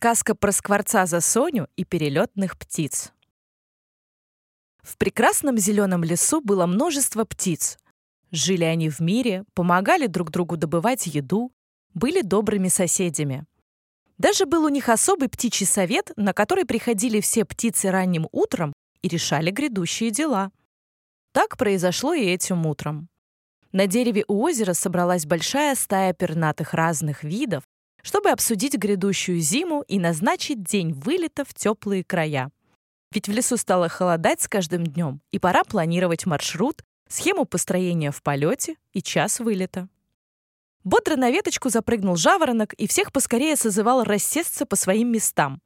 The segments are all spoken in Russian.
Сказка про скворца за Соню и перелетных птиц. В прекрасном зеленом лесу было множество птиц. Жили они в мире, помогали друг другу добывать еду, были добрыми соседями. Даже был у них особый птичий совет, на который приходили все птицы ранним утром и решали грядущие дела. Так произошло и этим утром. На дереве у озера собралась большая стая пернатых разных видов, чтобы обсудить грядущую зиму и назначить день вылета в теплые края. Ведь в лесу стало холодать с каждым днем, и пора планировать маршрут, схему построения в полете и час вылета. Бодро на веточку запрыгнул жаворонок и всех поскорее созывал рассесться по своим местам.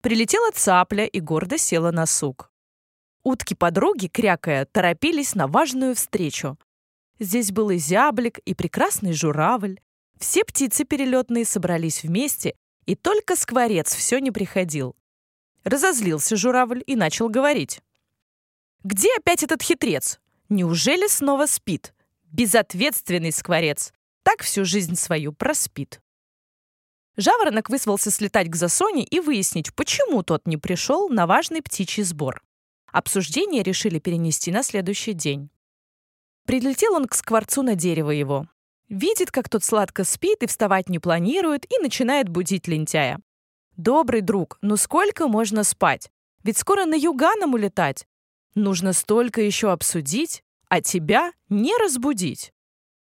Прилетела цапля и гордо села на сук. Утки-подруги, крякая, торопились на важную встречу. Здесь был и зяблик, и прекрасный журавль. Все птицы перелетные собрались вместе, и только скворец все не приходил. Разозлился журавль и начал говорить. «Где опять этот хитрец? Неужели снова спит? Безответственный скворец. Так всю жизнь свою проспит». Жаворонок вызвался слетать к Засоне и выяснить, почему тот не пришел на важный птичий сбор. Обсуждение решили перенести на следующий день. Прилетел он к скворцу на дерево его. Видит, как тот сладко спит и вставать не планирует, и начинает будить лентяя. «Добрый друг, ну сколько можно спать? Ведь скоро на Юганом улетать. Нужно столько еще обсудить, а тебя не разбудить».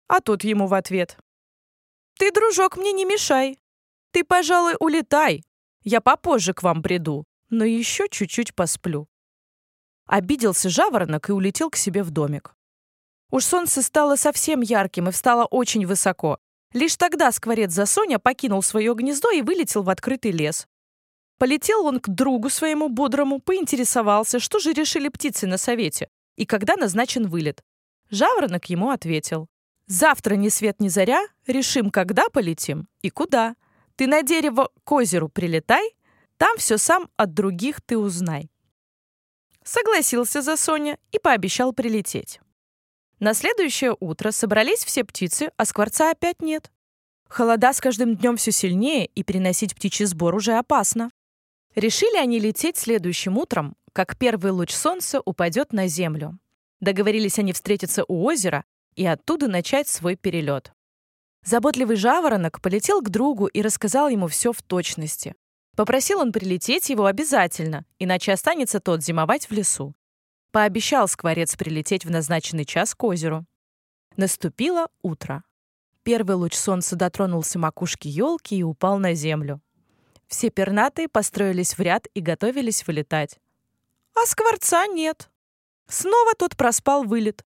А тот ему в ответ. «Ты, дружок, мне не мешай. Ты, пожалуй, улетай. Я попозже к вам приду, но еще чуть-чуть посплю». Обиделся жаворонок и улетел к себе в домик. Уж солнце стало совсем ярким и встало очень высоко. Лишь тогда скворец Засоня покинул свое гнездо и вылетел в открытый лес. Полетел он к другу своему бодрому, поинтересовался, что же решили птицы на совете и когда назначен вылет. Жаворонок ему ответил. «Завтра ни свет ни заря, решим, когда полетим и куда. Ты на дерево к озеру прилетай, там все сам от других ты узнай». Согласился Засоня и пообещал прилететь. На следующее утро собрались все птицы, а скворца опять нет. Холода с каждым днем все сильнее, и переносить птичий сбор уже опасно. Решили они лететь следующим утром, как первый луч солнца упадет на землю. Договорились они встретиться у озера и оттуда начать свой перелет. Заботливый жаворонок полетел к другу и рассказал ему все в точности. Попросил он прилететь его обязательно, иначе останется тот зимовать в лесу. Пообещал скворец прилететь в назначенный час к озеру. Наступило утро. Первый луч солнца дотронулся макушки елки и упал на землю. Все пернатые построились в ряд и готовились вылетать. А скворца нет. Снова тот проспал вылет.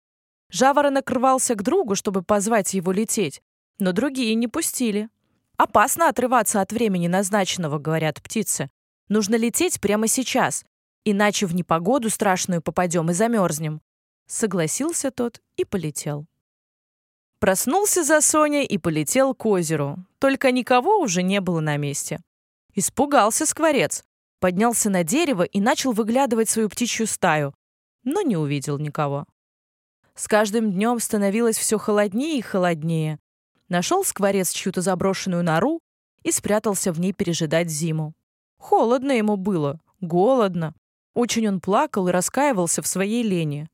Жаворонок рвался к другу, чтобы позвать его лететь, но другие не пустили. Опасно отрываться от времени назначенного, говорят птицы. Нужно лететь прямо сейчас, Иначе в непогоду страшную попадем и замерзнем. Согласился тот и полетел. Проснулся за Соней и полетел к озеру. Только никого уже не было на месте. Испугался скворец. Поднялся на дерево и начал выглядывать свою птичью стаю, но не увидел никого. С каждым днем становилось все холоднее и холоднее. Нашел скворец чью-то заброшенную нору и спрятался в ней пережидать зиму. Холодно ему было, голодно. Очень он плакал и раскаивался в своей лени.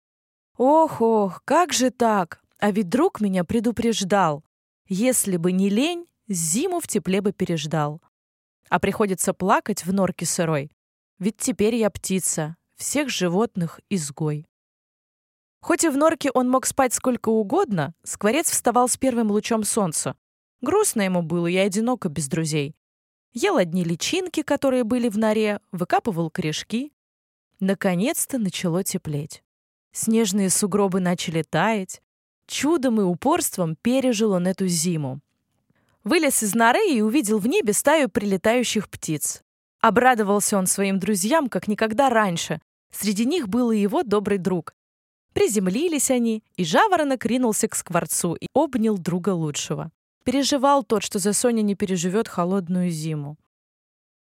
«Ох-ох, как же так? А ведь друг меня предупреждал. Если бы не лень, зиму в тепле бы переждал. А приходится плакать в норке сырой. Ведь теперь я птица, всех животных изгой». Хоть и в норке он мог спать сколько угодно, скворец вставал с первым лучом солнца. Грустно ему было и одиноко без друзей. Ел одни личинки, которые были в норе, выкапывал корешки, Наконец-то начало теплеть. Снежные сугробы начали таять. Чудом и упорством пережил он эту зиму. Вылез из норы и увидел в небе стаю прилетающих птиц. Обрадовался он своим друзьям, как никогда раньше. Среди них был и его добрый друг. Приземлились они, и жаворонок ринулся к скворцу и обнял друга лучшего. Переживал тот, что за Соня не переживет холодную зиму.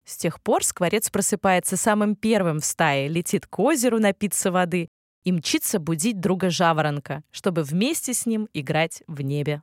С тех пор скворец просыпается самым первым в стае, летит к озеру напиться воды и мчится будить друга жаворонка, чтобы вместе с ним играть в небе.